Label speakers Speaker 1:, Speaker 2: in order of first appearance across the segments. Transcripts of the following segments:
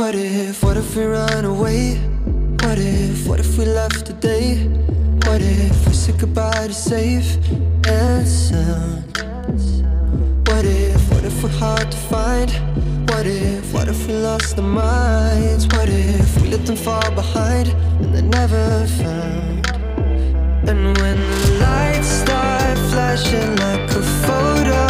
Speaker 1: What if, what if we run away? What if, what if we left today? What if we said goodbye to safe and sound? What if, what if we're hard to find? What if, what if we lost our minds? What if we let them fall behind and they're never found? And when the lights start flashing like a photo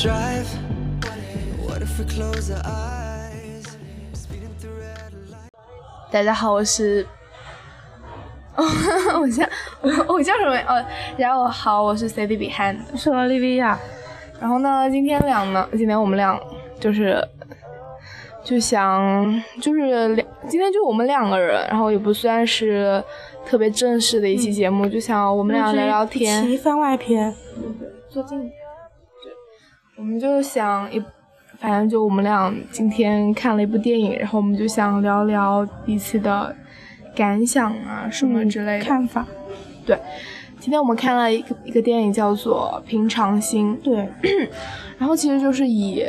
Speaker 1: drive? What if, we close our eyes? Speeding through red light
Speaker 2: 大家好，我是，我叫我 我叫什么？哦，大家好，我是 CD Behind。
Speaker 3: 是奥利维亚，
Speaker 2: 然后呢，今天俩呢，今天我们俩就是就想就是两，今天就我们两个人，然后也不算是特别正式的一期节目，就想我们俩聊聊天。
Speaker 3: 一期番外篇。
Speaker 2: 坐近点。对，我们就想一，反正就我们俩今天看了一部电影，然后我们就想聊聊彼此的感想啊什么之类的。
Speaker 3: 看法。
Speaker 2: 对，今天我们看了一个一个电影叫做《平常心》，
Speaker 3: 对，
Speaker 2: 然后其实就是以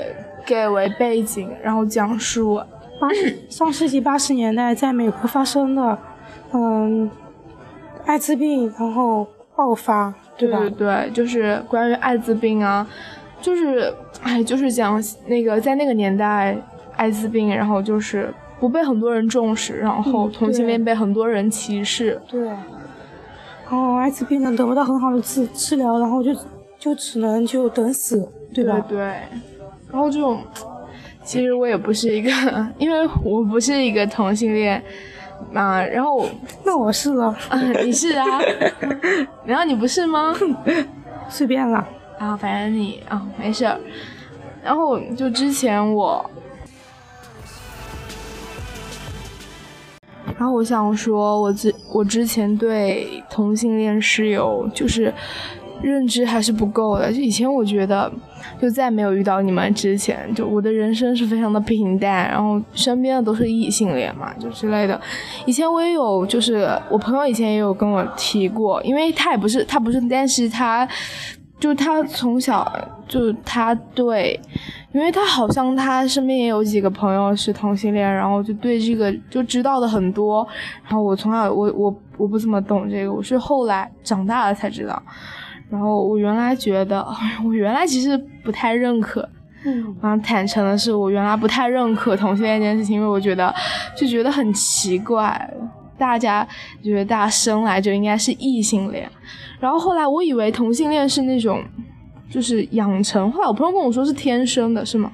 Speaker 2: gay 为背景，然后讲述
Speaker 3: 八十上世纪八十年代在美国发生的，嗯，艾滋病然后爆发，对吧？
Speaker 2: 对对，就是关于艾滋病啊，就是哎，就是讲那个在那个年代，艾滋病，然后就是不被很多人重视，然后
Speaker 3: 嗯
Speaker 2: 同性恋被很多人歧视。
Speaker 3: 对。然后艾滋病呢得不到很好的治治疗，然后就就只能就等死，对吧？
Speaker 2: 对，然后这种，其实我也不是一个，因为我不是一个同性恋啊，然后
Speaker 3: 那我是了，
Speaker 2: 啊，你是啊，然后你不是吗？
Speaker 3: 随便了。
Speaker 2: 啊，反正你啊没事儿。然后就之前我，然后我想说，我之我之前对同性恋是有就是认知还是不够的。就以前我觉得，就在没有遇到你们之前，就我的人生是非常的平淡，然后身边的都是异性恋嘛，就之类的。以前我也有，就是我朋友以前也有跟我提过，因为他也不是他不是，但是他就是他从小就他对，因为他好像他身边也有几个朋友是同性恋，然后就对这个就知道的很多。然后我从小我我我不怎么懂这个，我是后来长大了才知道。然后我原来觉得，哎我原来其实不太认可。
Speaker 3: 嗯，
Speaker 2: 然后坦诚的是，我原来不太认可同性恋这件事情，因为我觉得就觉得很奇怪，大家觉得大家生来就应该是异性恋，然后后来我以为同性恋是那种就是养成，后来我朋友跟我说是天生的，是吗？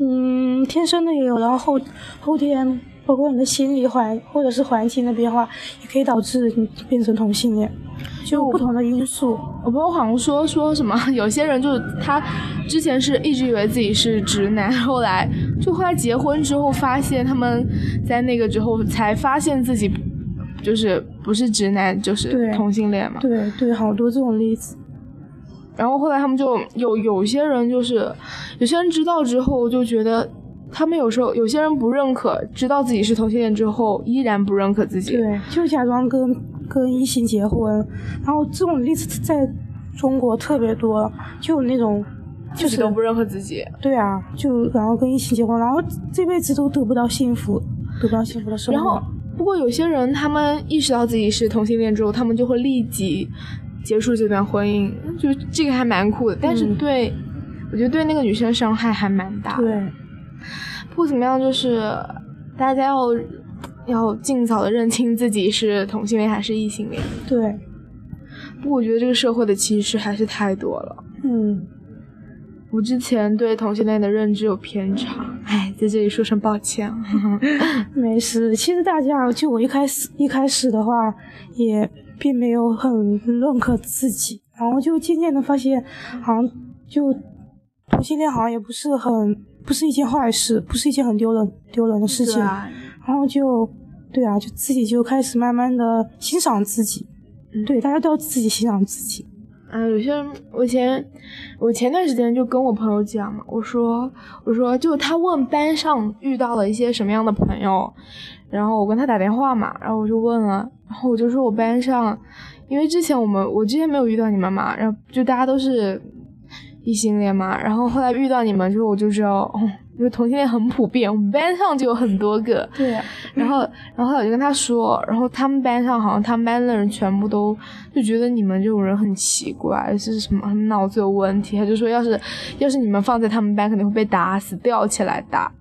Speaker 3: 嗯，天生的也有，然后后后天包括你的心理环或者是环境的变化，也可以导致你变成同性恋，就不同的因素。
Speaker 2: 我朋友好像说说什么，有些人就是他之前是一直以为自己是直男，后来就后来结婚之后发现他们在那个之后才发现自己就是不是直男就是
Speaker 3: 对
Speaker 2: 同性恋嘛。
Speaker 3: 对对，好多这种例子。
Speaker 2: 然后后来他们就有有些人就是有些人知道之后就觉得。他们有时候有些人不认可，知道自己是同性恋之后，依然不认可自己。
Speaker 3: 对，就假装跟跟异性结婚，然后这种例子在中国特别多，就有那种就是
Speaker 2: 都不认可自己。
Speaker 3: 对啊，就然后跟异性结婚，然后这辈子都得不到幸福，得不到幸福的生活。
Speaker 2: 然后，不过有些人他们意识到自己是同性恋之后，他们就会立即结束这段婚姻，就这个还蛮酷的。但是
Speaker 3: 嗯
Speaker 2: 对，我觉得对那个女生伤害还蛮大的。
Speaker 3: 对，
Speaker 2: 不怎么样，就是大家要要尽早的认清自己是同性恋还是异性恋。
Speaker 3: 对，
Speaker 2: 不过我觉得这个社会的歧视还是太多了。
Speaker 3: 嗯，
Speaker 2: 我之前对同性恋的认知有偏差，哎，在这里说声抱歉。
Speaker 3: 没事。其实大家就我一开始一开始的话，也并没有很认可自己，然后就渐渐的发现，好像就同性恋好像也不是很不是一件坏事，不是一件很丢人丢人的事情，
Speaker 2: 啊。
Speaker 3: 然后就对啊，就自己就开始慢慢的欣赏自己，
Speaker 2: 嗯。
Speaker 3: 对，大家都要自己欣赏自己，
Speaker 2: 啊，有些人，我前我前段时间就跟我朋友讲嘛，我说我说就他问班上遇到了一些什么样的朋友，然后我跟他打电话嘛，然后我就问了，然后我就说我班上，因为之前我们我之前没有遇到你们嘛，然后就大家都是异性恋嘛，然后后来遇到你们之后，我就知道哦，因为同性恋很普遍，我们班上就有很多个，
Speaker 3: 对啊，
Speaker 2: 然后，然后我就跟他说，然后他们班上好像他们班的人全部都就觉得你们这种人很奇怪，是什么脑子有问题。他就说，要是要是你们放在他们班，肯定会被打死，吊起来打。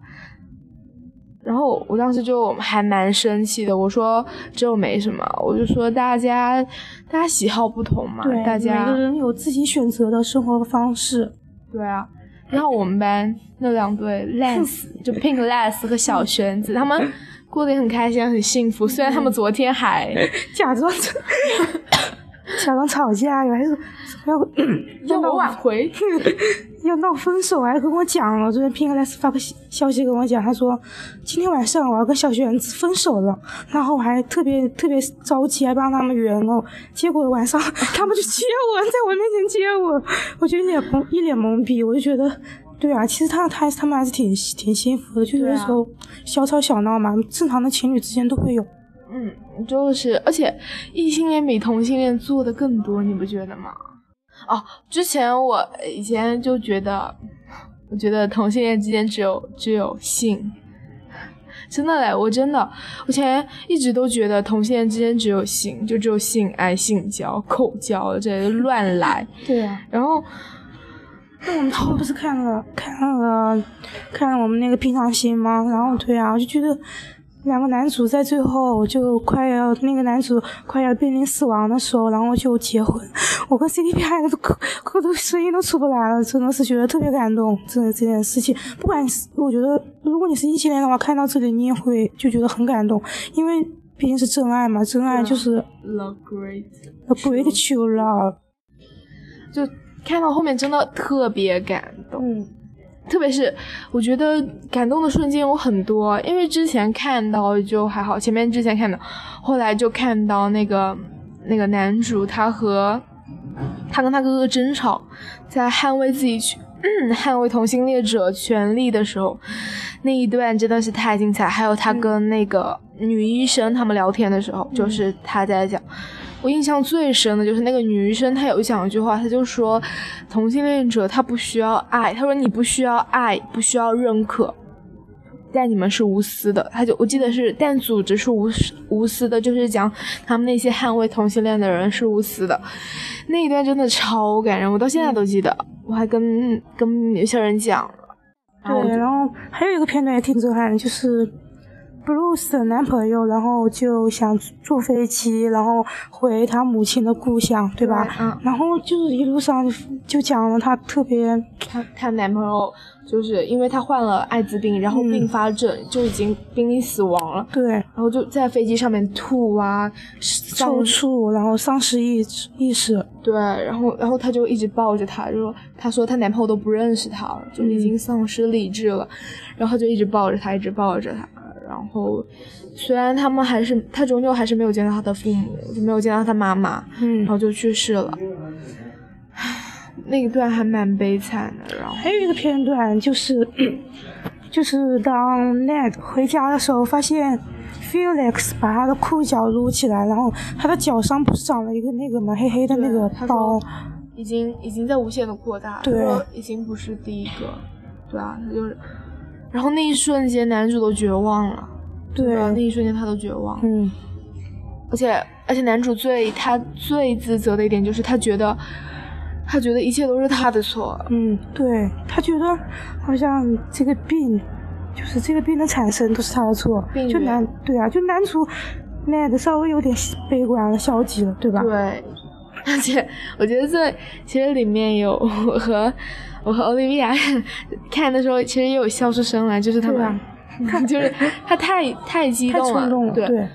Speaker 2: 然后我当时就还蛮生气的，我说这又没什么，我就说大家大家喜好不同嘛，
Speaker 3: 对，
Speaker 2: 大家
Speaker 3: 每个人有自己选择的生活方式，
Speaker 2: 对啊，然后我们班那两对 Lance 就 Pink Lance 和小玄子，他们过得也很开心，很幸福。虽然他们昨天还
Speaker 3: 假装 假装吵架呀，还是要
Speaker 2: 要我挽回，
Speaker 3: 要闹分手，还跟我讲了。昨天 Pink Less 发个消消息跟我讲，他说今天晚上我要跟小玄子分手了，然后我还特别特别着急，还帮他们圆了。结果晚上 他们就接吻，在我面前接吻，我就一脸懵一脸懵逼，我就觉得。对啊，其实他他他们还是挺挺幸福的，就有的时候小吵小闹嘛，正常的情侣之间都会有。
Speaker 2: 嗯，就是，而且异性恋比同性恋做的更多，你不觉得吗？哦，之前我以前就觉得，我觉得同性恋之间只有只有性，真的嘞，我真的，我以前一直都觉得同性恋之间只有性，就只有性爱、性交、口交这些乱来，
Speaker 3: 对啊，
Speaker 2: 然后。
Speaker 3: 那我们不是看了看了看了我们那个平常心吗？然后对啊，我就觉得两个男主在最后就快要那个男主快要濒临死亡的时候，然后就结婚，我跟 CDP 还都哭哭都声音都出不来了，真的是觉得特别感动。真的这件事情，不管是我觉得如果你是异性恋的话，看到这里你也会就觉得很感动，因为毕竟是真爱嘛，真爱就是
Speaker 2: The great
Speaker 3: a great true love。
Speaker 2: 就看到后面真的特别感动，
Speaker 3: 嗯，
Speaker 2: 特别是我觉得感动的瞬间有很多，因为之前看到就还好，前面之前看到，后来就看到那个那个男主他和他跟他哥哥争吵，在捍卫自己权、捍卫同性恋者权利的时候，那一段真的是太精彩。还有他跟那个女医生他们聊天的时候，就是他在讲。我印象最深的就是那个女医生，她有讲一句话，她就说，同性恋者他不需要爱，她说你不需要爱，不需要认可，但你们是无私的。他就我记得是，但组织是无私无私的，就是讲他们那些捍卫同性恋的人是无私的。那一段真的超感人，我到现在都记得，我还跟跟有些人讲了。
Speaker 3: 对，然后还有一个片段也挺震撼的，就是 Bruce 的男朋友，然后就想坐飞机，然后回他母亲的故乡，对吧？
Speaker 2: 嗯，
Speaker 3: 然后就是一路上就讲了他特别，
Speaker 2: 她她男朋友就是因为她患了艾滋病，然后
Speaker 3: 嗯。
Speaker 2: 并发症、就已经濒临死亡了，
Speaker 3: 对，
Speaker 2: 然后就在飞机上面吐啊，丧
Speaker 3: 抽搐，然后丧失意识意识，
Speaker 2: 对，然后然后她就一直抱着他，就说她说她男朋友都不认识她了，就已经丧失理智了，然后就一直抱着他，一直抱着他，然后虽然他们还是他终究还是没有见到他的父母，就没有见到他妈妈，
Speaker 3: 嗯
Speaker 2: 然，后就去世了。唉那一段还蛮悲惨的，然后。
Speaker 3: 还有一个片段就是，就是当 Ned 回家的时候，发现 Felix 把他的裤脚撸起来，然后他的脚上不是长了一个那个嘛黑黑的那个
Speaker 2: 他
Speaker 3: 包，
Speaker 2: 已经已经在无限的扩大，
Speaker 3: 对。
Speaker 2: 已经不是第一个，对啊，他就是，然后那一瞬间男主都绝望了，
Speaker 3: 对，
Speaker 2: 啊，那一瞬间他都绝望，
Speaker 3: 嗯，
Speaker 2: 而且而且男主最他最自责的一点就是他觉得他觉得一切都是他的错，
Speaker 3: 嗯，对他觉得好像这个病，就是这个病的产生都是他的错。
Speaker 2: 病，
Speaker 3: 就男对啊，就男主 Ned 稍微有点悲观了、消极了，对吧？
Speaker 2: 对，而且我觉得这其实里面有我和我和 Olivia 看的时候，其实也有笑出声来，就是他们。就是他太 太激动了，
Speaker 3: 冲动了，
Speaker 2: 对，
Speaker 3: 对，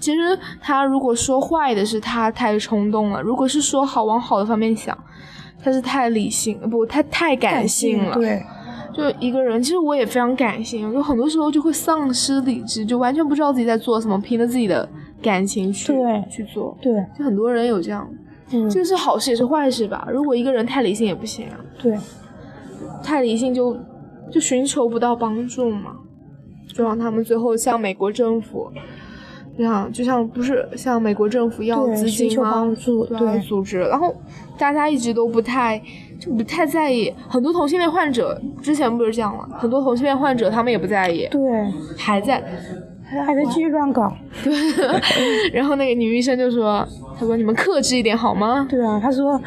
Speaker 2: 其实他如果说坏的是他太冲动了，如果是说好往好的方面想，他是太理性，不，他太感性了。
Speaker 3: 对，
Speaker 2: 就一个人，其实我也非常感性，就很多时候就会丧失理智，就完全不知道自己在做什么，凭着自己的感情去
Speaker 3: 对
Speaker 2: 去做。
Speaker 3: 对，
Speaker 2: 就很多人有这样，
Speaker 3: 嗯，
Speaker 2: 这个是好事也是坏事吧？如果一个人太理性也不行啊，
Speaker 3: 对，
Speaker 2: 太理性就就寻求不到帮助嘛，就让他们最后向美国政府。这样就像不是向美国政府要资金吗？
Speaker 3: 寻求帮助
Speaker 2: 对组织，然后大家一直都不太就不太在意，很多同性恋患者之前不是这样了，很多同性恋患者他们也不在意，
Speaker 3: 对，
Speaker 2: 还在，
Speaker 3: 还在继续乱搞。
Speaker 2: 对，然后那个女医生就说，她说你们克制一点好吗？
Speaker 3: 对啊，她说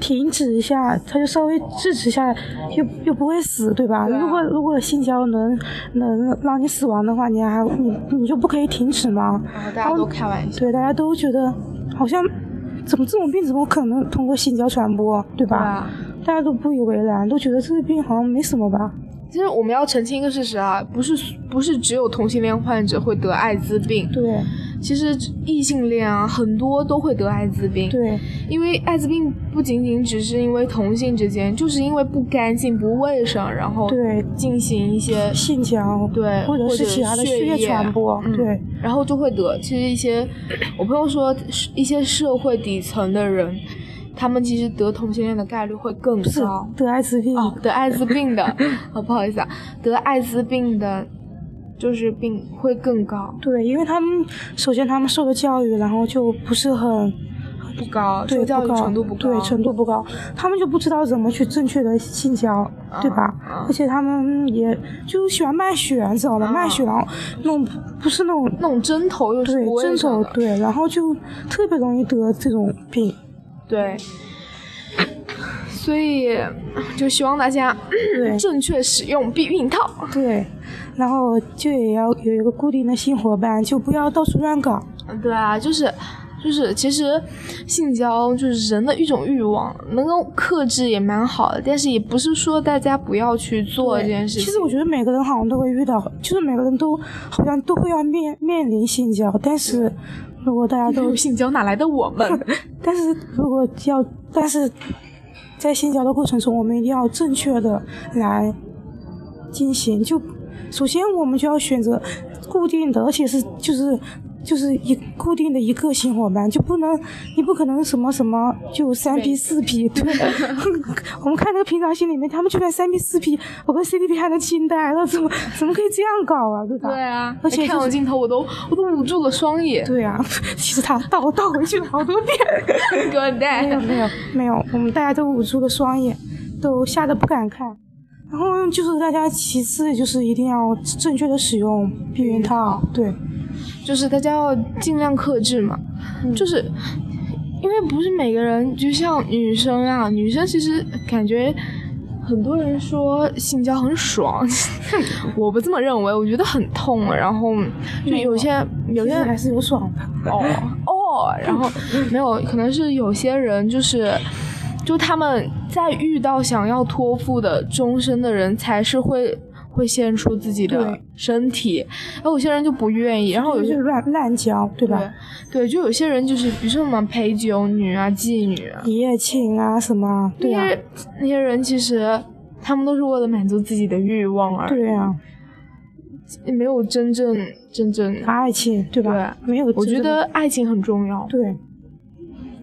Speaker 3: 停止一下，他就稍微制止一下，又又不会死，对吧？
Speaker 2: 对啊
Speaker 3: 如果如果性交能能让你死亡的话，你还你你就不可以停止吗？
Speaker 2: 然后大家都开玩笑，
Speaker 3: 对，大家都觉得好像怎么这种病怎么可能通过性交传播，对吧？
Speaker 2: 对啊。
Speaker 3: 大家都不以为然，都觉得这个病好像没什么吧？
Speaker 2: 其实我们要澄清一个事实啊，不是不是只有同性恋患者会得艾滋病，
Speaker 3: 对
Speaker 2: 其实异性恋啊很多都会得艾滋病。
Speaker 3: 对
Speaker 2: 因为艾滋病不仅仅只是因为同性之间，就是因为不干净、不卫生，然后
Speaker 3: 对，
Speaker 2: 进行一些
Speaker 3: 性交
Speaker 2: 对，
Speaker 3: 或者是其他的
Speaker 2: 血
Speaker 3: 血液
Speaker 2: 液
Speaker 3: 传播，
Speaker 2: 嗯
Speaker 3: 对
Speaker 2: 然后就会得。其实一些我朋友说，一些社会底层的人，他们其实得同性恋的概率会更高。
Speaker 3: 得艾滋病。
Speaker 2: 哦，得艾滋病的，哦，不好意思啊，得艾滋病的，就是病会更高，
Speaker 3: 对，因为他们首先他们受的教育，然后就不是很
Speaker 2: 不高，
Speaker 3: 对
Speaker 2: 受教育程度不高，
Speaker 3: 对程度不高，他们就不知道怎么去正确的性交，对吧？
Speaker 2: 啊
Speaker 3: 而且他们也就喜欢卖血，你知道吧？
Speaker 2: 啊
Speaker 3: 卖血，然后那种不是那种
Speaker 2: 那种针头又是
Speaker 3: 对针，头对，然后就特别容易得这种病。
Speaker 2: 对，所以就希望大家正确使用避孕套。
Speaker 3: 对，然后就也要有一个固定的性伙伴，就不要到处乱搞。
Speaker 2: 嗯对啊，就是就是，其实性交就是人的一种欲望，能够克制也蛮好的，但是也不是说大家不要去做这件事情。
Speaker 3: 其实我觉得每个人好像都会遇到，就是每个人都好像都会要面面临性交，但是如果大家都
Speaker 2: 有性交哪来的我们？
Speaker 3: 但是如果要，但是在性交的过程中，我们一定要正确的来进行。就首先我们就要选择固定的，而且是就是就是一固定的一个性伙伴，就不能你不可能什么什么就三 P 四 P。对，我们看那个平常心里面，他们就算三 P 四 P，我跟 CDP 还能惊呆了，怎么怎么可以这样搞啊？对吧？
Speaker 2: 对啊，
Speaker 3: 而且就是
Speaker 2: 看我镜头，我都我都捂住了双眼。
Speaker 3: 对啊，其实他倒倒回去了好多遍。
Speaker 2: 给我
Speaker 3: 没有
Speaker 2: 带。
Speaker 3: 没有没有，我们大家都捂住了双眼，都吓得不敢看。然后就是大家其次就是一定要正确的使用避孕套，对
Speaker 2: 就是大家要尽量克制嘛，
Speaker 3: 嗯
Speaker 2: 就是因为不是每个人，就像女生啊，女生其实感觉很多人说性交很爽，我不这么认为，我觉得很痛，然后就有些有些
Speaker 3: 还是有爽的。
Speaker 2: 哦哦，然后没有，可能是有些人就是，就他们在遇到想要托付的终身的人，才是会会献出自己的身体，然后有些人就不愿意，然后有些
Speaker 3: 就是乱滥交，对吧？
Speaker 2: 对对，就有些人就是，比如说什么陪酒女啊、妓女啊，
Speaker 3: 一夜情啊什么，对啊，
Speaker 2: 那些人其实他们都是为了满足自己的欲望而已，
Speaker 3: 对啊，
Speaker 2: 没有真正真正。
Speaker 3: 爱情对吧？没有
Speaker 2: 我觉得爱情很重要。
Speaker 3: 对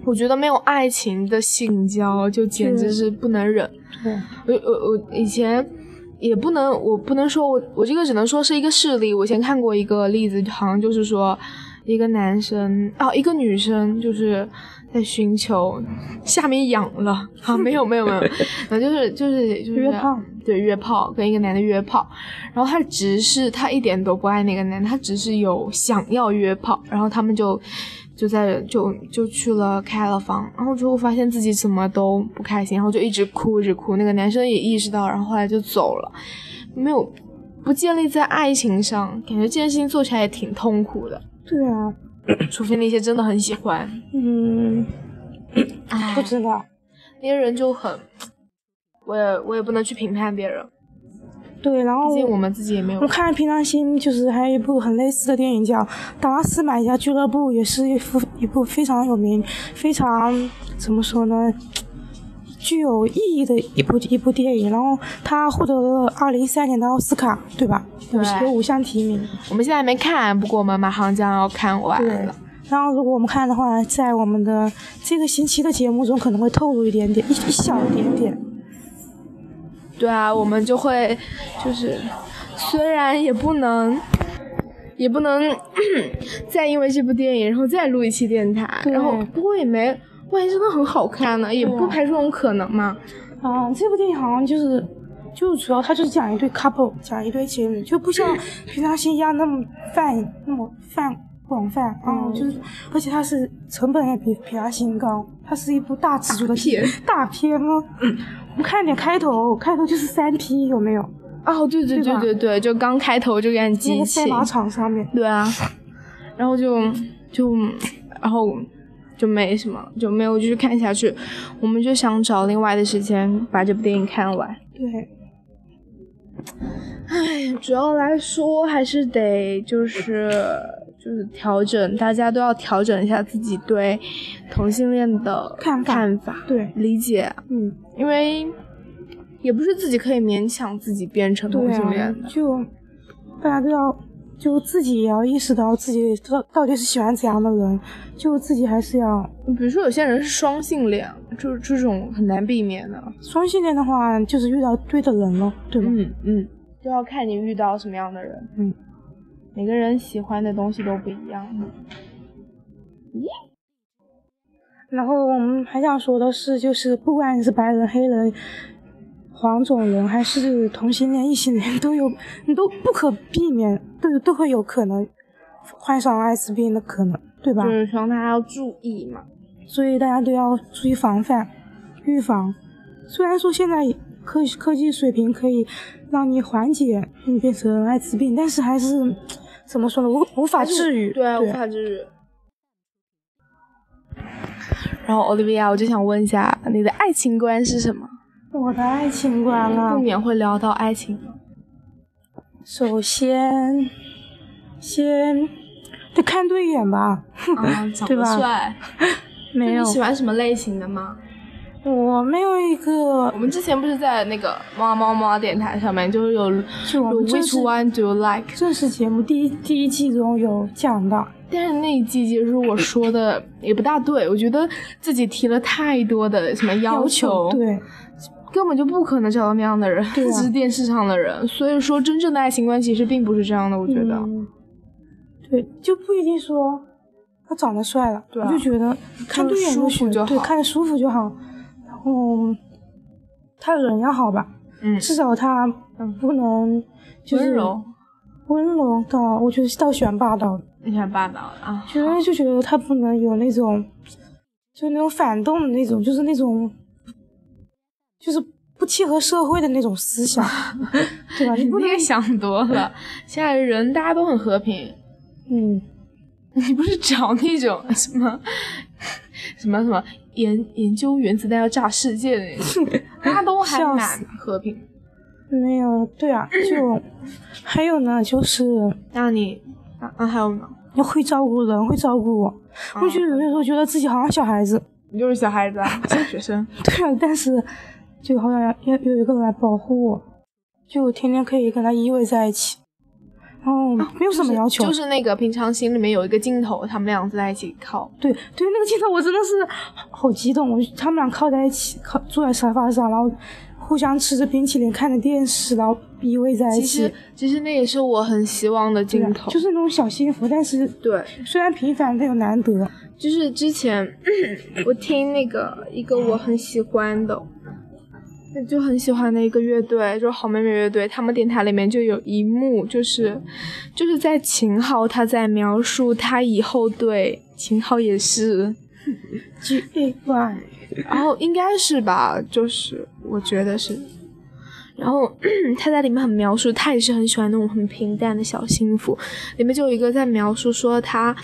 Speaker 2: 我觉得没有爱情的性交就简直是不能忍。
Speaker 3: 对
Speaker 2: 我我我以前也不能，我不能说我我这个只能说是一个事例。我以前看过一个例子，好像就是说一个男生啊，一个女生就是在寻求下面痒了啊，没有没有没有，然后 就是就是就是
Speaker 3: 约炮，
Speaker 2: 对约炮，跟一个男的约炮，然后他只是他一点都不爱那个男的，他只是有想要约炮，然后他们就。就在就就去了开了房，然后之后发现自己怎么都不开心，然后就一直哭一直哭。那个男生也意识到，然后后来就走了，没有不建立在爱情上，感觉这件事情做起来也挺痛苦的。
Speaker 3: 对啊，
Speaker 2: 除非那些真的很喜欢，
Speaker 3: 嗯，
Speaker 2: 哎
Speaker 3: 不知道，
Speaker 2: 那些人就很，我也我也不能去评判别人。
Speaker 3: 对，然后
Speaker 2: 毕竟我们自己也没有
Speaker 3: 我。看《平常心》，就是还有一部很类似的电影叫《达拉斯买家俱乐部》，也是一部一部非常有名、非常怎么说呢，具有意义的一部一部电影。然后它获得了二零一三年的奥斯卡，对吧？有
Speaker 2: 对
Speaker 3: 有五项提名。
Speaker 2: 我们现在还没看，不过我们马上将要看完了。。
Speaker 3: 然后，如果我们看的话，在我们的这个星期的节目中，可能会透露一点点，一一小点点。
Speaker 2: 对啊，我们就会就是，虽然也不能，也不能 再因为这部电影然后再录一期电台，然后不过也没，万一真的很好看呢，也不排除这种可能嘛。
Speaker 3: 啊，这部电影好像就是，就主要它就是讲一对 couple，讲一对情侣，就不像 平常心一样那么泛那么泛广泛啊，
Speaker 2: 嗯
Speaker 3: 就是而且它是成本也比比它新高，它是一部大尺度的
Speaker 2: 片
Speaker 3: 大片吗？我们看点开头，开头就是三 P 有没有？
Speaker 2: 哦，对对
Speaker 3: 对
Speaker 2: 对对对，就刚开头就给你
Speaker 3: 那
Speaker 2: 激起
Speaker 3: 个赛，马场上面，
Speaker 2: 对啊，然后就就然后就没什么，就没有继续看下去，我们就想找另外的时间把这部电影看完。
Speaker 3: 对，
Speaker 2: 唉，主要来说还是得就是就是调整，大家都要调整一下自己对同性恋的
Speaker 3: 看法
Speaker 2: 看法
Speaker 3: 对
Speaker 2: 理解，
Speaker 3: 嗯，
Speaker 2: 因为也不是自己可以勉强自己变成同性恋的，，
Speaker 3: 就大家都要。就自己也要意识到自己到到底是喜欢怎样的人，就自己还是要
Speaker 2: 比如说有些人是双性恋，就是这种很难避免的。
Speaker 3: 双性恋的话，就是遇到对的人了，对吧？
Speaker 2: 嗯嗯，就要看你遇到什么样的人。
Speaker 3: 嗯，
Speaker 2: 每个人喜欢的东西都不一样。
Speaker 3: 然后我们还想说的是，就是不管你是白人、黑人、黄种人，还是同性恋、异性恋，都有，你都不可避免，都都会有可能患上艾滋病的可能，对吧？
Speaker 2: 就是希望大家要注意嘛。
Speaker 3: 所以大家都要注意防范、预防。虽然说现在科科技水平可以让你缓解你变成艾滋病，但是还是怎么说呢？无无法治愈。
Speaker 2: 对啊，无法治愈。然后，奥利维亚，我就想问一下，你的爱情观是什么？
Speaker 3: 我的爱情观啊
Speaker 2: 不，免会聊到爱情？
Speaker 3: 首先先得看对眼吧。
Speaker 2: 啊，长
Speaker 3: 对吧
Speaker 2: 得帅。
Speaker 3: 没有
Speaker 2: 你，喜欢什么类型的吗？
Speaker 3: 我没有一个
Speaker 2: 我们之前不是在那个猫猫猫电台上面，就是有 Which one do you like？
Speaker 3: 正式节目第一第一季中有讲到，
Speaker 2: 但是那一季其实我说的也不大对，我觉得自己提了太多的什么要求，
Speaker 3: 对，
Speaker 2: 根本就不可能找到那样的人，只是电视上的人。所以说，真正的爱情观其实并不是这样的，我觉得。
Speaker 3: 嗯对，就不一定说他长得帅了，
Speaker 2: 对啊
Speaker 3: 我就觉得看对眼
Speaker 2: 舒服
Speaker 3: 行对，看着舒服就好。然后他人要好吧，
Speaker 2: 嗯，
Speaker 3: 至少他不能就是
Speaker 2: 温柔，
Speaker 3: 温柔到，我觉得到喜欢霸道的，
Speaker 2: 你欢霸道啊？
Speaker 3: 觉得就觉得他不能有那种，就那种反动的那种，就是那种，就是不契合社会的那种思想，对吧？你
Speaker 2: 你
Speaker 3: 不能
Speaker 2: 也想多了，现在人大家都很和平，
Speaker 3: 嗯，
Speaker 2: 你不是找那种什么 什么什么研研究原子弹要炸世界的那种，大家都还蛮和平。
Speaker 3: 没有，对啊，就 还有呢，就是
Speaker 2: 那你啊啊还有呢？
Speaker 3: 要会照顾人，会照顾我。我就有的时候觉得自己好像小孩子，
Speaker 2: 你就是小孩子啊，小学生。
Speaker 3: 对啊，但是就好像要要有一个人来保护我，就天天可以跟他依偎在一起，然后没有什么要求，
Speaker 2: 就是那个平常心里面有一个镜头，他们俩在一起靠。
Speaker 3: 对对，那个镜头我真的是好激动，我他们俩靠在一起，靠坐在沙发上，然后互相吃着冰淇淋，看着电视，然后依偎在一起
Speaker 2: 其实，其实那也是我很希望的镜头，
Speaker 3: 就是那种小幸福，但是
Speaker 2: 对，
Speaker 3: 虽然平凡但又难得。
Speaker 2: 就是之前 我听那个一个我很喜欢的，就很喜欢的一个乐队，就是好妹妹乐队，他们电台里面就有一幕，就是就是在秦昊他在描述他以后对秦昊也是
Speaker 3: ，G A Y，
Speaker 2: 然后应该是吧，就是我觉得是。然后 他在里面很描述，他也是很喜欢那种很平淡的小幸福。里面就有一个在描述说，他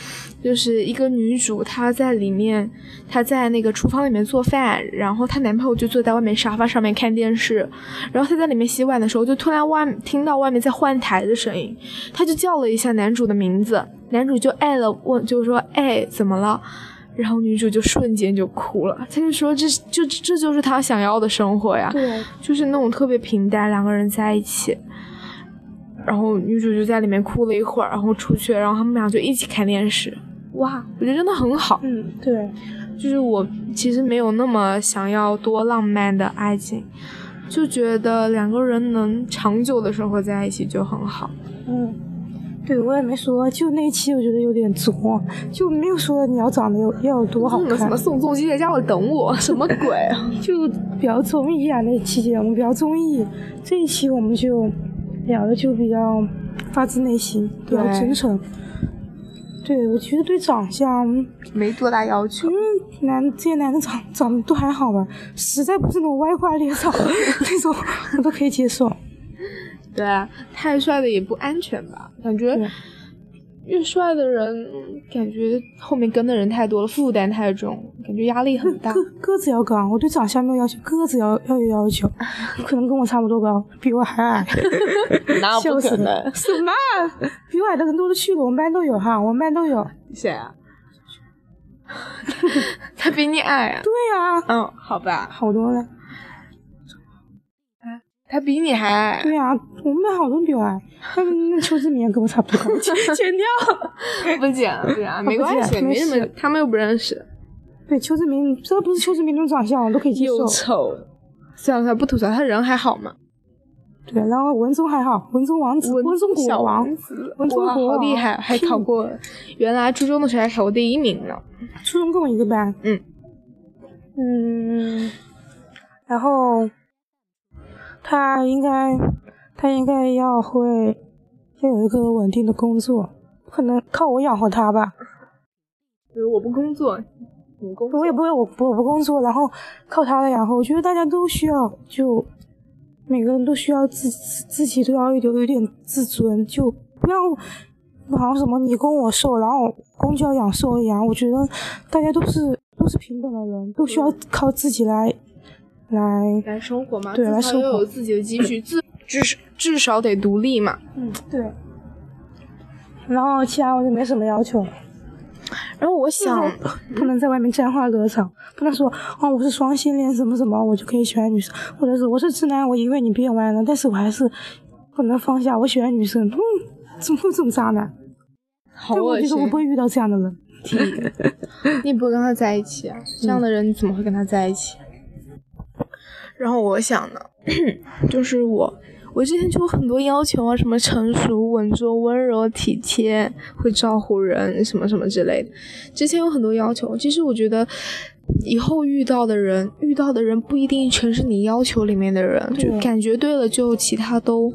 Speaker 2: 就是一个女主，她在里面，她在那个厨房里面做饭，然后她男朋友就坐在外面沙发上面看电视，然后她在里面洗碗的时候，就突然外听到外面在换台的声音，她就叫了一下男主的名字，男主就哎了，问就是说哎怎么了？然后女主就瞬间就哭了，她就说：“这就这就是她想要的生活呀，
Speaker 3: 对，
Speaker 2: 就是那种特别平淡，两个人在一起。”然后女主就在里面哭了一会儿，然后出去，然后他们俩就一起看电视。哇，我觉得真的很好。
Speaker 3: 嗯，对，
Speaker 2: 就是我其实没有那么想要多浪漫的爱情，就觉得两个人能长久的生活在一起就很好。
Speaker 3: 嗯。对，我也没说，就那一期我觉得有点作，就没有说你要长得有要有多好看。
Speaker 2: 什么宋仲基在家我等我，什么鬼啊？
Speaker 3: 就比较综艺啊，那期节目比较综艺。这一期我们就聊的就比较发自内心，比较真诚。对，我觉得对长相
Speaker 2: 没多大要求。
Speaker 3: 因为，男这些男的长长得都还好吧，实在不是那种歪瓜裂枣 那种，我都可以接受。
Speaker 2: 对啊，太帅的也不安全吧？感觉越帅的人，感觉后面跟的人太多了，负担太重，感觉压力很大。
Speaker 3: 个个子要高，我对长相没有要求，个子要要有要求，可能跟我差不多高，比我还矮。
Speaker 2: 那不可能！
Speaker 3: 什么？比我矮的人多了去了，我们班都有哈，我们班都有。
Speaker 2: 谁啊？他比你矮啊？
Speaker 3: 对啊。
Speaker 2: 嗯，好吧，
Speaker 3: 好多了。
Speaker 2: 他比你还矮。
Speaker 3: 对呀，我们班好多人比我矮。那邱志明跟我差不多高，剪掉。
Speaker 2: 不剪了，不剪，没关系，没什么，他们又不认识。
Speaker 3: 对，邱志明，只要不是邱志明那种长相，我都可以接受。
Speaker 2: 又丑。算了算了，不吐槽，他人还好嘛。
Speaker 3: 对，然后文综还好，文综王子，文综国王，文综国
Speaker 2: 王，好厉害，还考过。原来初中的时候还考过第一名呢。
Speaker 3: 初中跟我一个班。
Speaker 2: 嗯。
Speaker 3: 嗯。然后。他应该，他应该要会，要有一个稳定的工作，不可能靠我养活他吧？
Speaker 2: 比如我不工作，你工作，
Speaker 3: 我也不会，我我不工作，然后靠他来养活。我觉得大家都需要，就每个人都需要自自己都要有有点自尊，就不要好像什么你攻我受，然后公就要养受一样。我觉得大家都是都是平等的人，都需要靠自己来。来
Speaker 2: 来生活嘛，
Speaker 3: 对，来生活
Speaker 2: 有自己的积蓄，至至少至少得独立嘛。
Speaker 3: 嗯，对。然后其他我就没什么要求。
Speaker 2: 然后我想，
Speaker 3: 不能在外面沾花惹草，不能说哦我是双性恋什么什么，我就可以喜欢女生，或者是我是直男，我因为你变弯了，但是我还是不能放下，我喜欢女生。嗯，怎么会这么渣男？
Speaker 2: 好恶心！
Speaker 3: 我觉得我不会遇到这样的人。
Speaker 2: 你不跟他在一起啊？这样的人你怎么会跟他在一起？然后我想呢，就是我，我之前就有很多要求啊，什么成熟、稳重、温柔、体贴、会照顾人，什么什么之类的。之前有很多要求，其实我觉得以后遇到的人，遇到的人不一定全是你要求里面的人，就感觉对了，就其他都，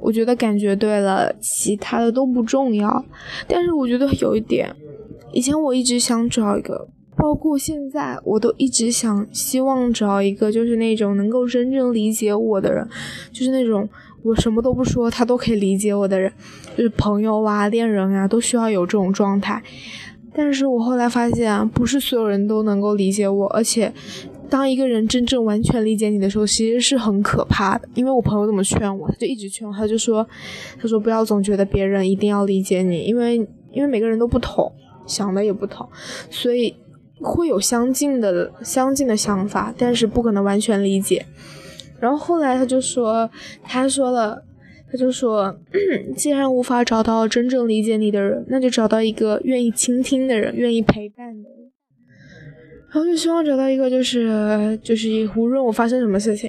Speaker 2: 我觉得感觉对了，其他的都不重要。但是我觉得有一点，以前我一直想找一个。包括现在，我都一直想希望找一个，就是那种能够真正理解我的人，就是那种我什么都不说，他都可以理解我的人，就是朋友啊、恋人啊，都需要有这种状态。但是我后来发现，不是所有人都能够理解我，而且当一个人真正完全理解你的时候，其实是很可怕的。因为我朋友这么劝我，他就一直劝我，他就说，他说不要总觉得别人一定要理解你，因为因为每个人都不同，想的也不同，所以。会有相近的相近的想法，但是不可能完全理解。然后后来他就说，他说了，他就说，既然无法找到真正理解你的人，那就找到一个愿意倾听的人，愿意陪伴的人。然后就希望找到一个，就是就是无论我发生什么事情，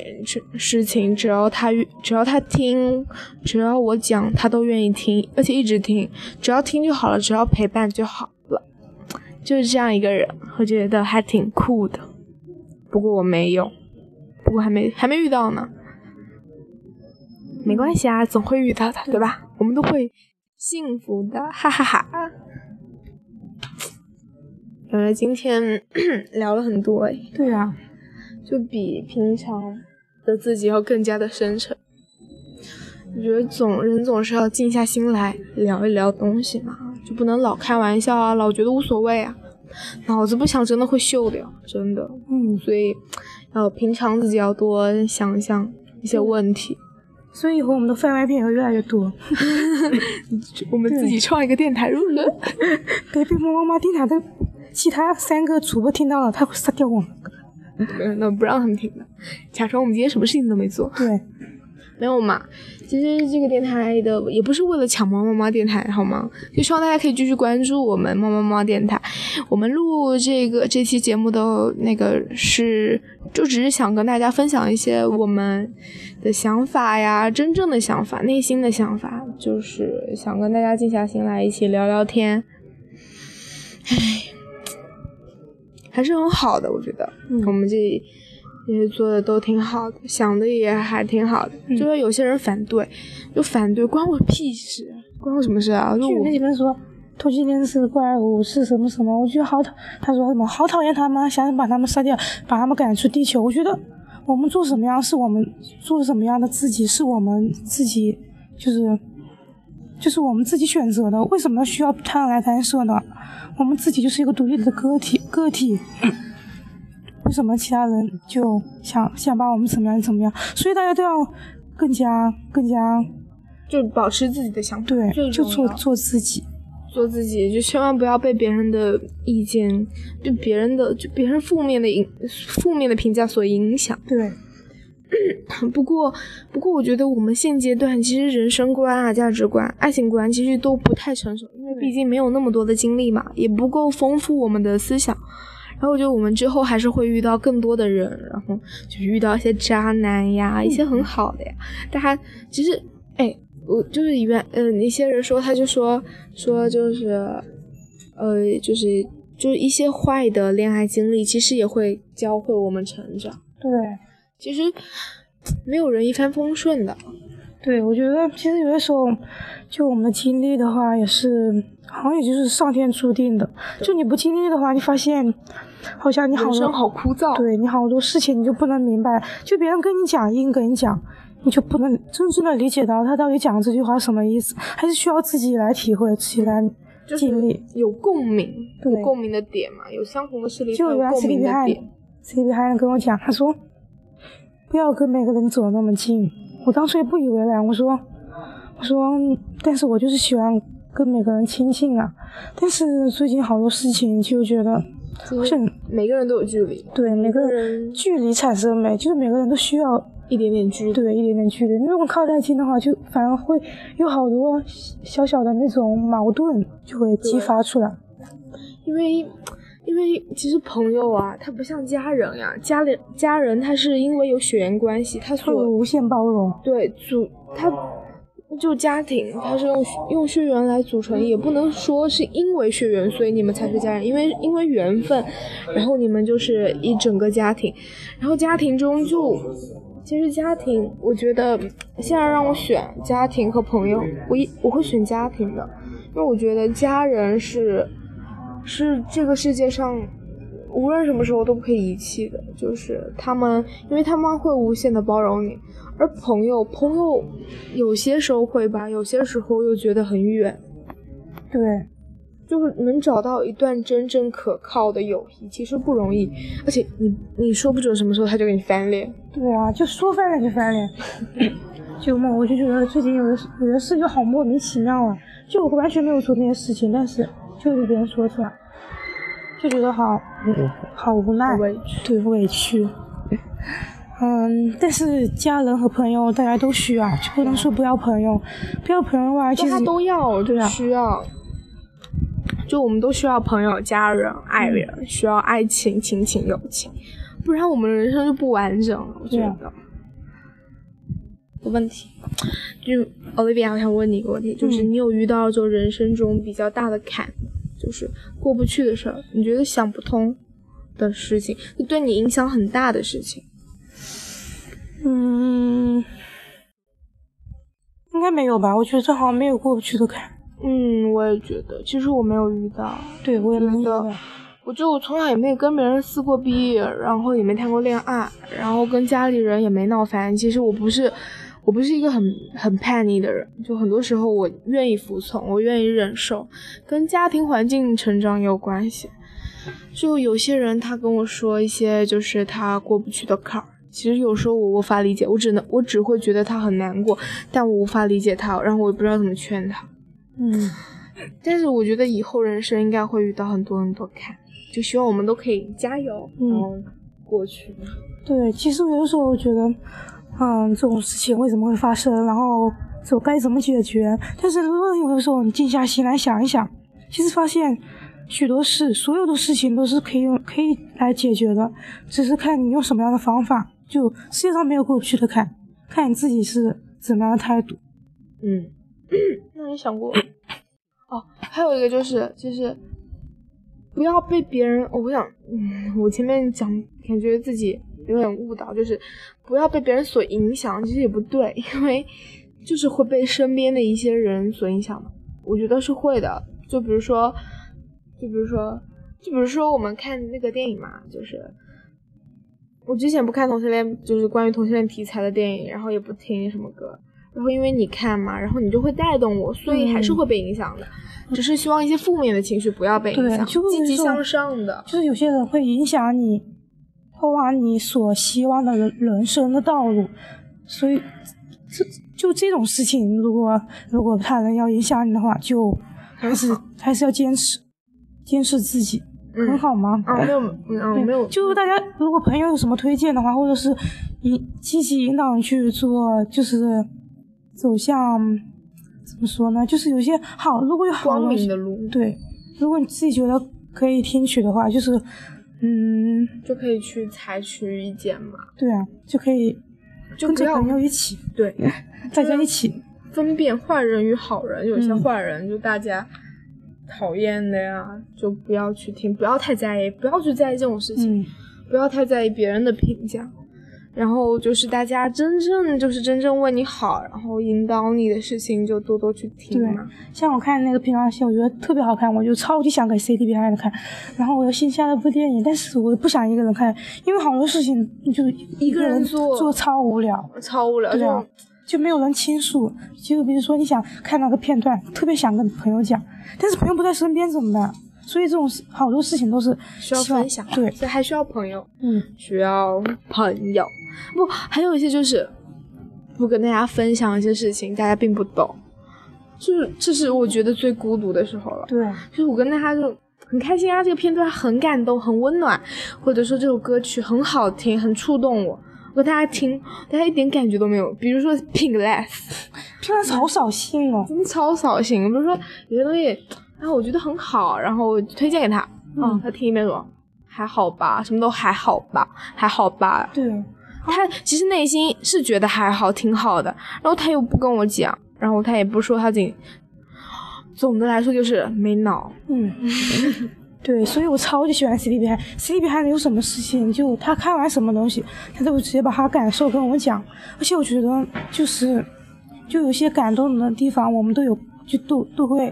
Speaker 2: 事情只要他只要他听，只要我讲，他都愿意听，而且一直听，只要听就好了，只要陪伴就好。就是这样一个人，我觉得还挺酷的。不过我没有，不过还没还没遇到呢。没关系啊，总会遇到的，对吧？我们都会幸福的，哈哈哈。感觉今天 聊了很多哎。
Speaker 3: 对啊，
Speaker 2: 就比平常的自己要更加的深沉。我觉得总人总是要静下心来聊一聊东西嘛，就不能老开玩笑啊，老觉得无所谓啊，脑子不想真的会锈掉，真的。
Speaker 3: 嗯，
Speaker 2: 所以要平常自己要多想想一些问题。
Speaker 3: 所以以后我们的番外篇会越来越多。
Speaker 2: 我们自己创一个电台入了，
Speaker 3: 别，被妈妈电台的其他三个主播听到了，他会杀掉我们。
Speaker 2: 那不让他们听的，假装我们今天什么事情都没做。
Speaker 3: 对，
Speaker 2: 没有嘛。其实这个电台的也不是为了抢猫猫猫电台，好吗？就希望大家可以继续关注我们猫猫猫电台。我们录这个这期节目的那个是，就只是想跟大家分享一些我们的想法呀，真正的想法，内心的想法，就是想跟大家静下心来一起聊聊天。唉，还是很好的，我觉得，我们这。也做的都挺好的，想的也还挺好的。就说有些人反对，就反对关我屁事，关我什么事啊？就
Speaker 3: 那边说突击电视怪物是什么什么，我觉得好讨，他说什么好讨厌他们，想把他们杀掉，把他们赶出地球。我觉得我们做什么样是我们做什么样的自己，是我们自己就是就是我们自己选择的，为什么需要他人来干涉呢？我们自己就是一个独立的个体个体。为什么其他人就想想把我们怎么样怎么样？所以大家都要更加更加，
Speaker 2: 就保持自己的想法，
Speaker 3: 对，就做做自己，
Speaker 2: 做自己，就千万不要被别人的意见，就别人的就别人负面的影负面的评价所影响。
Speaker 3: 对。
Speaker 2: 不 过不过，我觉得我们现阶段其实人生观啊、价值观、爱情观其实都不太成熟，因为毕竟没有那么多的经历嘛，也不够丰富我们的思想。然后我觉得我们之后还是会遇到更多的人，然后就遇到一些渣男呀，一些很好的呀。大家其实，哎，我就是原嗯，一些人说他就说说就是，呃，就是就是一些坏的恋爱经历，其实也会教会我们成长。
Speaker 3: 对，
Speaker 2: 其实没有人一帆风顺的。
Speaker 3: 对，我觉得其实有的时候，就我们的经历的话，也是好像也就是上天注定的。就你不经历的话，你发现好像你好多
Speaker 2: 好枯燥。
Speaker 3: 对你好多事情你就不能明白，就别人跟你讲，硬跟你讲，你就不能真正的理解到他到底讲这句话什么意思，还是需要自己来体会，自己来经历，
Speaker 2: 有共鸣，有共鸣的点嘛，有相同的事例，
Speaker 3: 就原来 C B 还 C B 还跟我讲，他说不要跟每个人走那么近。我当时也不以为然，我说，我说，但是我就是喜欢跟每个人亲近啊。但是最近好多事情就觉得，好像
Speaker 2: 每个人都有距离。
Speaker 3: 对，每个人距离产生美，就是每个人都需要
Speaker 2: 一点点距离。
Speaker 3: 对，一点点距离。如果靠太近的话，就反而会有好多小小的那种矛盾就会激发出来，
Speaker 2: 因为。因为其实朋友啊，他不像家人呀，家里家人他是因为有血缘关系，他所
Speaker 3: 无限包容。
Speaker 2: 对，主他就家庭，他是用用血缘来组成，也不能说是因为血缘所以你们才是家人，因为因为缘分，然后你们就是一整个家庭，然后家庭中就其实家庭，我觉得现在让我选家庭和朋友，我一我会选家庭的，因为我觉得家人是。是这个世界上，无论什么时候都不可以遗弃的，就是他们，因为他们会无限的包容你。而朋友，朋友有些时候会吧，有些时候又觉得很远。
Speaker 3: 对，
Speaker 2: 就是能找到一段真正可靠的友谊，其实不容易。而且你你说不准什么时候他就给你翻脸。
Speaker 3: 对啊，就说翻脸就翻脸。就嘛，我就觉得最近有的有的事就好莫名其妙啊，就我完全没有做那些事情，但是。就被别人说出来，就觉得好，好无奈，对，委屈。嗯，但是家人和朋友大家都需要，就不能说不要朋友，不要朋友的话，其实
Speaker 2: 都要，对啊，需要。就我们都需要朋友、家人、爱人，需要爱情、亲情、友情，不然我们人生就不完整了。我觉得。有问题，就 Olivia，我想问你一个问题，就是你有遇到就人生中比较大的坎？就是过不去的事儿，你觉得想不通的事情，就对你影响很大的事情。
Speaker 3: 嗯，应该没有吧？我觉得这好像没有过不去的坎。
Speaker 2: 嗯，我也觉得，其实我没有遇到。
Speaker 3: 对，我也没有。
Speaker 2: 我就从小也没有跟别人撕过逼，然后也没谈过恋爱，然后跟家里人也没闹翻。其实我不是，我不是一个很很叛逆的人，就很多时候我愿意服从，我愿意忍受，跟家庭环境成长也有关系。就有些人他跟我说一些就是他过不去的坎儿，其实有时候我无法理解，我只能我只会觉得他很难过，但我无法理解他，然后我也不知道怎么劝他。
Speaker 3: 嗯，
Speaker 2: 但是我觉得以后人生应该会遇到很多很多坎，就希望我们都可以加油，
Speaker 3: 嗯
Speaker 2: 然后过去。
Speaker 3: 对，其实有的时候我觉得，嗯，这种事情为什么会发生，然后这该怎么解决？但是如果有的时候你静下心来想一想，其实发现许多事，所有的事情都是可以用可以来解决的，只是看你用什么样的方法。就世界上没有过不去的坎，看你自己是怎么样的态度。
Speaker 2: 嗯，那你想过？哦，还有一个就是，就是不要被别人，我想，嗯，我前面讲，感觉自己有点误导，就是不要被别人所影响，其实也不对，因为就是会被身边的一些人所影响嘛。我觉得是会的，就比如说，就比如说，就比如说我们看那个电影嘛，就是我之前不看同性恋，就是关于同性恋题材的电影，然后也不听什么歌，然后因为你看嘛，然后你就会带动我，所以还是会被影响的。只是希望一些负面的情绪不要被影响，
Speaker 3: 就
Speaker 2: 积极向上的。
Speaker 3: 就是有些人会影响你，通往你所希望的人人生的道路，所以这就这种事情，如果如果他人要影响你的话，就还是还是要坚持，坚持自己，
Speaker 2: 嗯
Speaker 3: 很好吗？
Speaker 2: 啊，没有，嗯，没有，
Speaker 3: 就是大家如果朋友有什么推荐的话，或者是引积极引导你去做，就是走向怎么说呢？就是有些好，如果有好
Speaker 2: 光明的路，
Speaker 3: 对，如果你自己觉得可以听取的话，就是，嗯，
Speaker 2: 就可以去采取意见嘛，
Speaker 3: 对啊，就可以跟着
Speaker 2: 就不要
Speaker 3: 朋友一起，
Speaker 2: 对
Speaker 3: 大家一起，
Speaker 2: 分辨坏人与好人。有些
Speaker 3: 嗯
Speaker 2: 坏人就大家讨厌的呀，就不要去听，不要太在意，不要去在意这种事情，
Speaker 3: 嗯，
Speaker 2: 不要太在意别人的评价。然后就是大家真正就是真正为你好，然后引导你的事情就多多去听嘛。
Speaker 3: 像我看那个《平常心》，我觉得特别好看，我就超级想给 CD 别人看。然后我又新下了部电影，但是我又不想一个人看，因为好多事情就是一
Speaker 2: 个人
Speaker 3: 人
Speaker 2: 做
Speaker 3: 做超无聊，
Speaker 2: 超无聊，就
Speaker 3: 对啊，就没有人倾诉。就比如说你想看那个片段，特别想跟朋友讲，但是朋友不在身边怎么办？所以这种事好多事情都是
Speaker 2: 需要分享，
Speaker 3: 对，
Speaker 2: 所以还需要朋友。
Speaker 3: 嗯，
Speaker 2: 需要朋友。不，还有一些就是不跟大家分享一些事情，大家并不懂，就是这是我觉得最孤独的时候了。
Speaker 3: 对，
Speaker 2: 就是我跟大家就很开心啊，这个片段很感动，很温暖，或者说这首歌曲很好听，很触动我。我跟大家听，大家一点感觉都没有。比如说
Speaker 3: Pinkless，Pinkless 好扫兴哦。
Speaker 2: 真的超扫兴。比如说有些东西，然后我觉得很好，然后我推荐给他，
Speaker 3: 嗯
Speaker 2: 他听一遍说还好吧，什么都还好吧，还好吧。
Speaker 3: 对，
Speaker 2: 他其实内心是觉得还好，挺好的，然后他又不跟我讲，然后他也不说他自己。总的来说就是没脑，
Speaker 3: 嗯，对，所以我超级喜欢 CD 比海。CD 比海有什么事情，就他看完什么东西，他都会直接把他感受跟我讲。而且我觉得就是，就有些感动的地方，我们都有，就都都会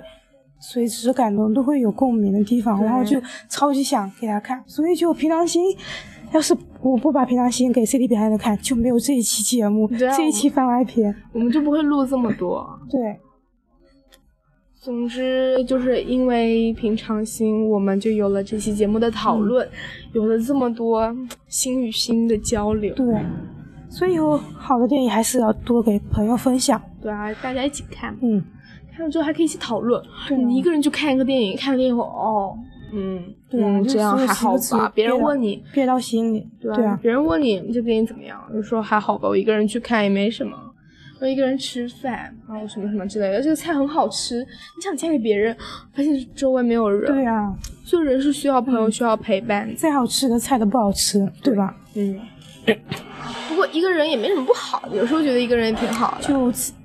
Speaker 3: 随之感动，都会有共鸣的地方，然后就超级想给他看。所以就平常心，要是我不把平常心给 CD 比海的看，就没有这一期节目，
Speaker 2: 啊
Speaker 3: 这一期番外篇。
Speaker 2: 我们就不会录这么多。
Speaker 3: 对，
Speaker 2: 总之，就是因为平常心，我们就有了这期节目的讨论，有了这么多心与心的交流。
Speaker 3: 对，所以有好的电影还是要多给朋友分享。
Speaker 2: 对啊，大家一起看，
Speaker 3: 嗯，
Speaker 2: 看了之后还可以一起讨论。
Speaker 3: 对啊
Speaker 2: 你一个人去看一个电影，看了电影后，哦，嗯，嗯，
Speaker 3: 对
Speaker 2: 这样还好吧？别人问你，
Speaker 3: 憋到心里。
Speaker 2: 对
Speaker 3: 对啊，
Speaker 2: 别人问你这电影怎么样，就说还好吧，我一个人去看也没什么。我一个人吃饭，然后什么什么之类的，这个菜很好吃。你想嫁给别人，发现周围没有人，
Speaker 3: 对啊，
Speaker 2: 所以人是需要朋友，需要陪伴。
Speaker 3: 再好吃的菜都不好吃，对吧？
Speaker 2: 嗯，不过一个人也没什么不好，有时候觉得一个人也挺好的。
Speaker 3: 就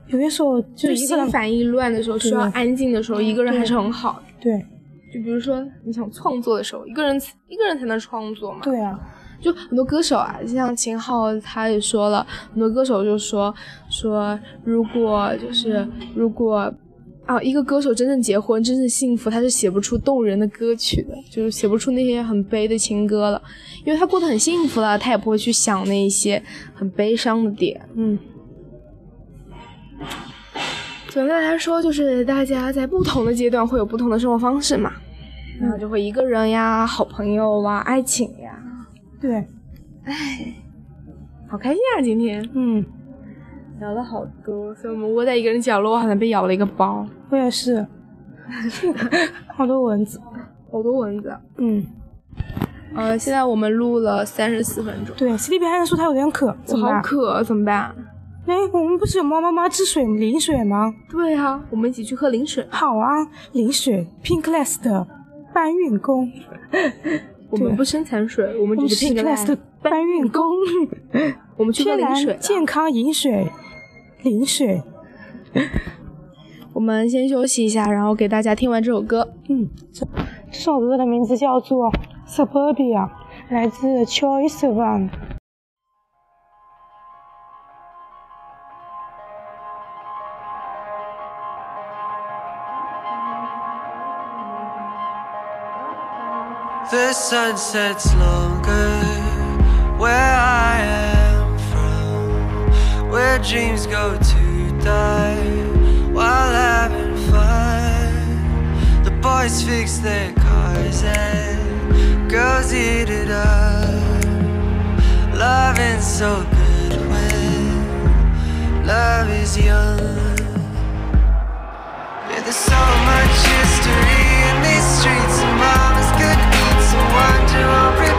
Speaker 3: 有些时候就
Speaker 2: 就
Speaker 3: 一个人，
Speaker 2: 心烦意乱的时候，需要安静的时候，一个人还是很好的。
Speaker 3: 对
Speaker 2: 就比如说你想创作的时候，一个人一个人才能创作嘛。
Speaker 3: 对啊，
Speaker 2: 就很多歌手啊，就像秦昊他也说了，很多歌手就说说，如果就是如果啊，一个歌手真正结婚、真正幸福，他是写不出动人的歌曲的，就是写不出那些很悲的情歌了，因为他过得很幸福了，他也不会去想那一些很悲伤的点。
Speaker 3: 嗯，
Speaker 2: 总的来说，就是大家在不同的阶段会有不同的生活方式嘛，然后就会一个人呀、好朋友啊、爱情呀，
Speaker 3: 对，
Speaker 2: 哎，好开心啊！今天
Speaker 3: 嗯，
Speaker 2: 聊了好多，所以我们窝在一个人角落，我好像被咬了一个包，
Speaker 3: 我也是，好多蚊子。
Speaker 2: 好多蚊子。
Speaker 3: 嗯，
Speaker 2: 呃，现在我们录了三十四分钟，
Speaker 3: 对，C D P 还说他有点渴，
Speaker 2: 我
Speaker 3: 怎么？
Speaker 2: 好渴，怎么办？
Speaker 3: 哎，我们不是有猫妈妈治水灵水吗？
Speaker 2: 对啊，我们一起去喝灵水。
Speaker 3: 好啊，灵水 Pinkless 的搬运工，
Speaker 2: 我们不生产水，我们只是
Speaker 3: Pinkless 的搬运工，
Speaker 2: 我们去喝零水。
Speaker 3: 健康饮水，零水。
Speaker 2: 我们先休息一下，然后给大家听完这首歌。
Speaker 3: 嗯，这这首歌的名字叫做《Suburbia》，来自 Choice One。
Speaker 1: The sun sets longer where I am from, where dreams go to die while having fun. The boys fix their cars and girls eat it up. Loving so good when love is young. There's so much history in these streets, one to all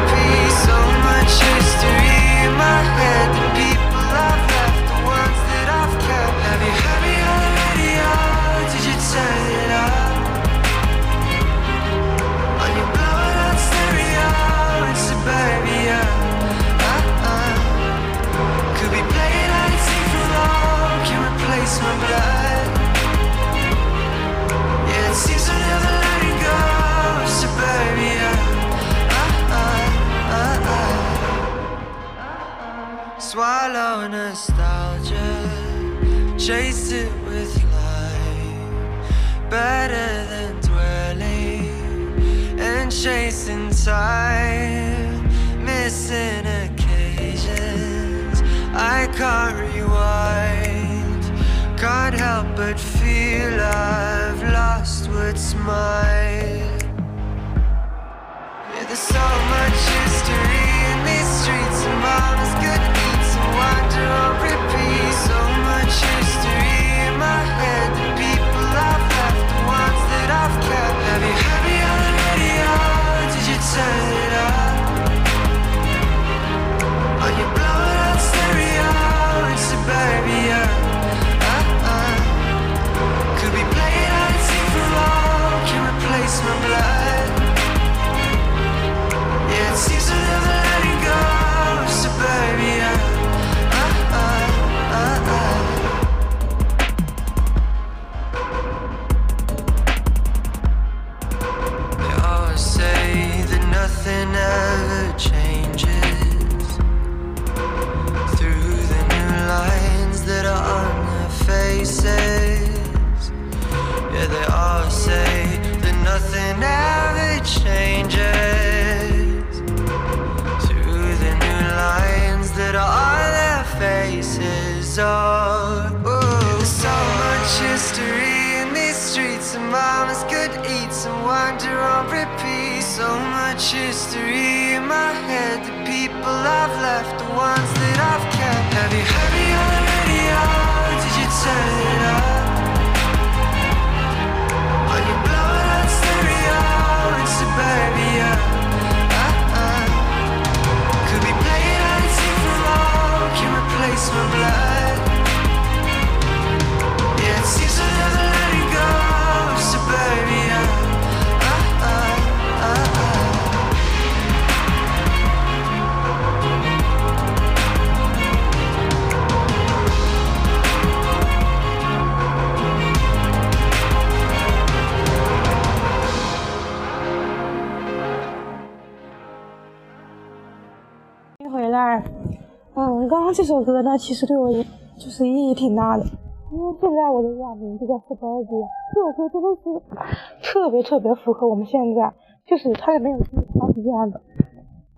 Speaker 3: 刚这首歌呢，其实对我就是意义挺大的。因为现在我的网名就叫黑白机这首歌真的是特别特别符合我们现在，就是它也没有句话是这样的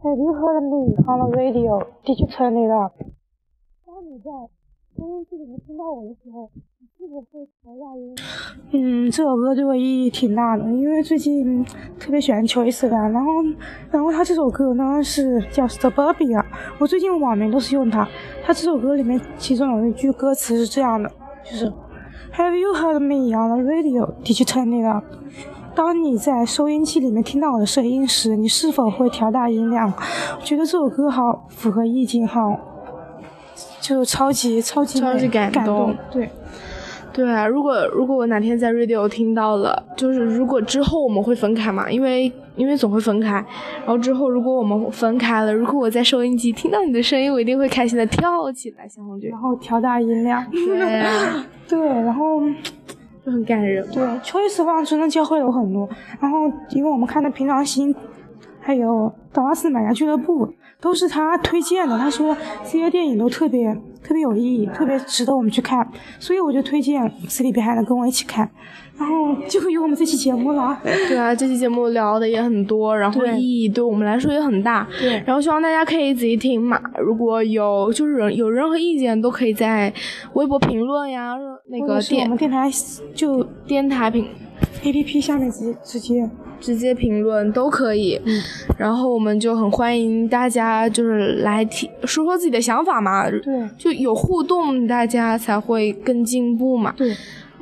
Speaker 3: ：Have you heard me on the radio? Did you turn it up？当你在收音机里面听到我的时候，嗯，这首歌对我意义挺大的，因为最近特别喜欢邱伊斯兰，然后，然后他这首歌呢是叫 Suburbia，我最近网名都是用它。他这首歌里面其中有一句歌词是这样的，就是 Have you heard me on the radio? Did you turn it up？当你在收音机里面听到我的声音时，你是否会调大音量？我觉得这首歌好符合意境，好。就超级超级
Speaker 2: 超级感
Speaker 3: 动，对，
Speaker 2: 对啊！如果如果我哪天在 radio 听到了，就是如果之后我们会分开嘛，因为因为总会分开，然后之后如果我们分开了，如果我在收音机听到你的声音，我一定会开心的跳起来，小红军，
Speaker 3: 然后调大音量，
Speaker 2: 对啊，
Speaker 3: 对，然后
Speaker 2: 就很感人，
Speaker 3: 对，秋意时光真的教会了我很多，然后因为我们看的《平常心》，还有《达拉斯买家俱乐部》。都是他推荐的，他说这些电影都特别特别有意义，特别值得我们去看，所以我就推荐斯里比海的跟我一起看，然后就有我们这期节目了。
Speaker 2: 对啊，这期节目聊的也很多，然后意义对我们来说也很大。
Speaker 3: 对，
Speaker 2: 然后希望大家可以仔细听嘛，如果有就是有任何意见，都可以在微博评论呀，那个电
Speaker 3: 我们电台就
Speaker 2: 电台评
Speaker 3: A P P 下面直接直接。
Speaker 2: 直接评论都可以，
Speaker 3: 嗯，
Speaker 2: 然后我们就很欢迎大家就是来提说说自己的想法嘛，
Speaker 3: 对，
Speaker 2: 就有互动，大家才会更进步嘛，
Speaker 3: 对。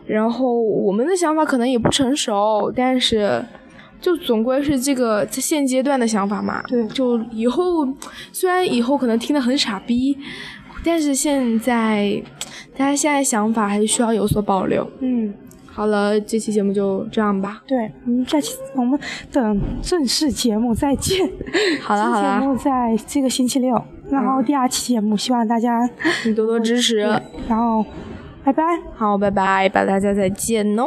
Speaker 2: 然后我们的想法可能也不成熟，但是就总归是这个现阶段的想法嘛，
Speaker 3: 对。
Speaker 2: 就以后虽然以后可能听得很傻逼，但是现在大家现在想法还是需要有所保留，
Speaker 3: 嗯。
Speaker 2: 好了，这期节目就这样吧。
Speaker 3: 对，嗯，下期我们等正式节目再见。
Speaker 2: 好了好了，
Speaker 3: 节目在这个星期六，然后第二期节目希望大家
Speaker 2: 多多支持。
Speaker 3: 然后，拜拜。
Speaker 2: 好，拜拜，拜大家再见哦。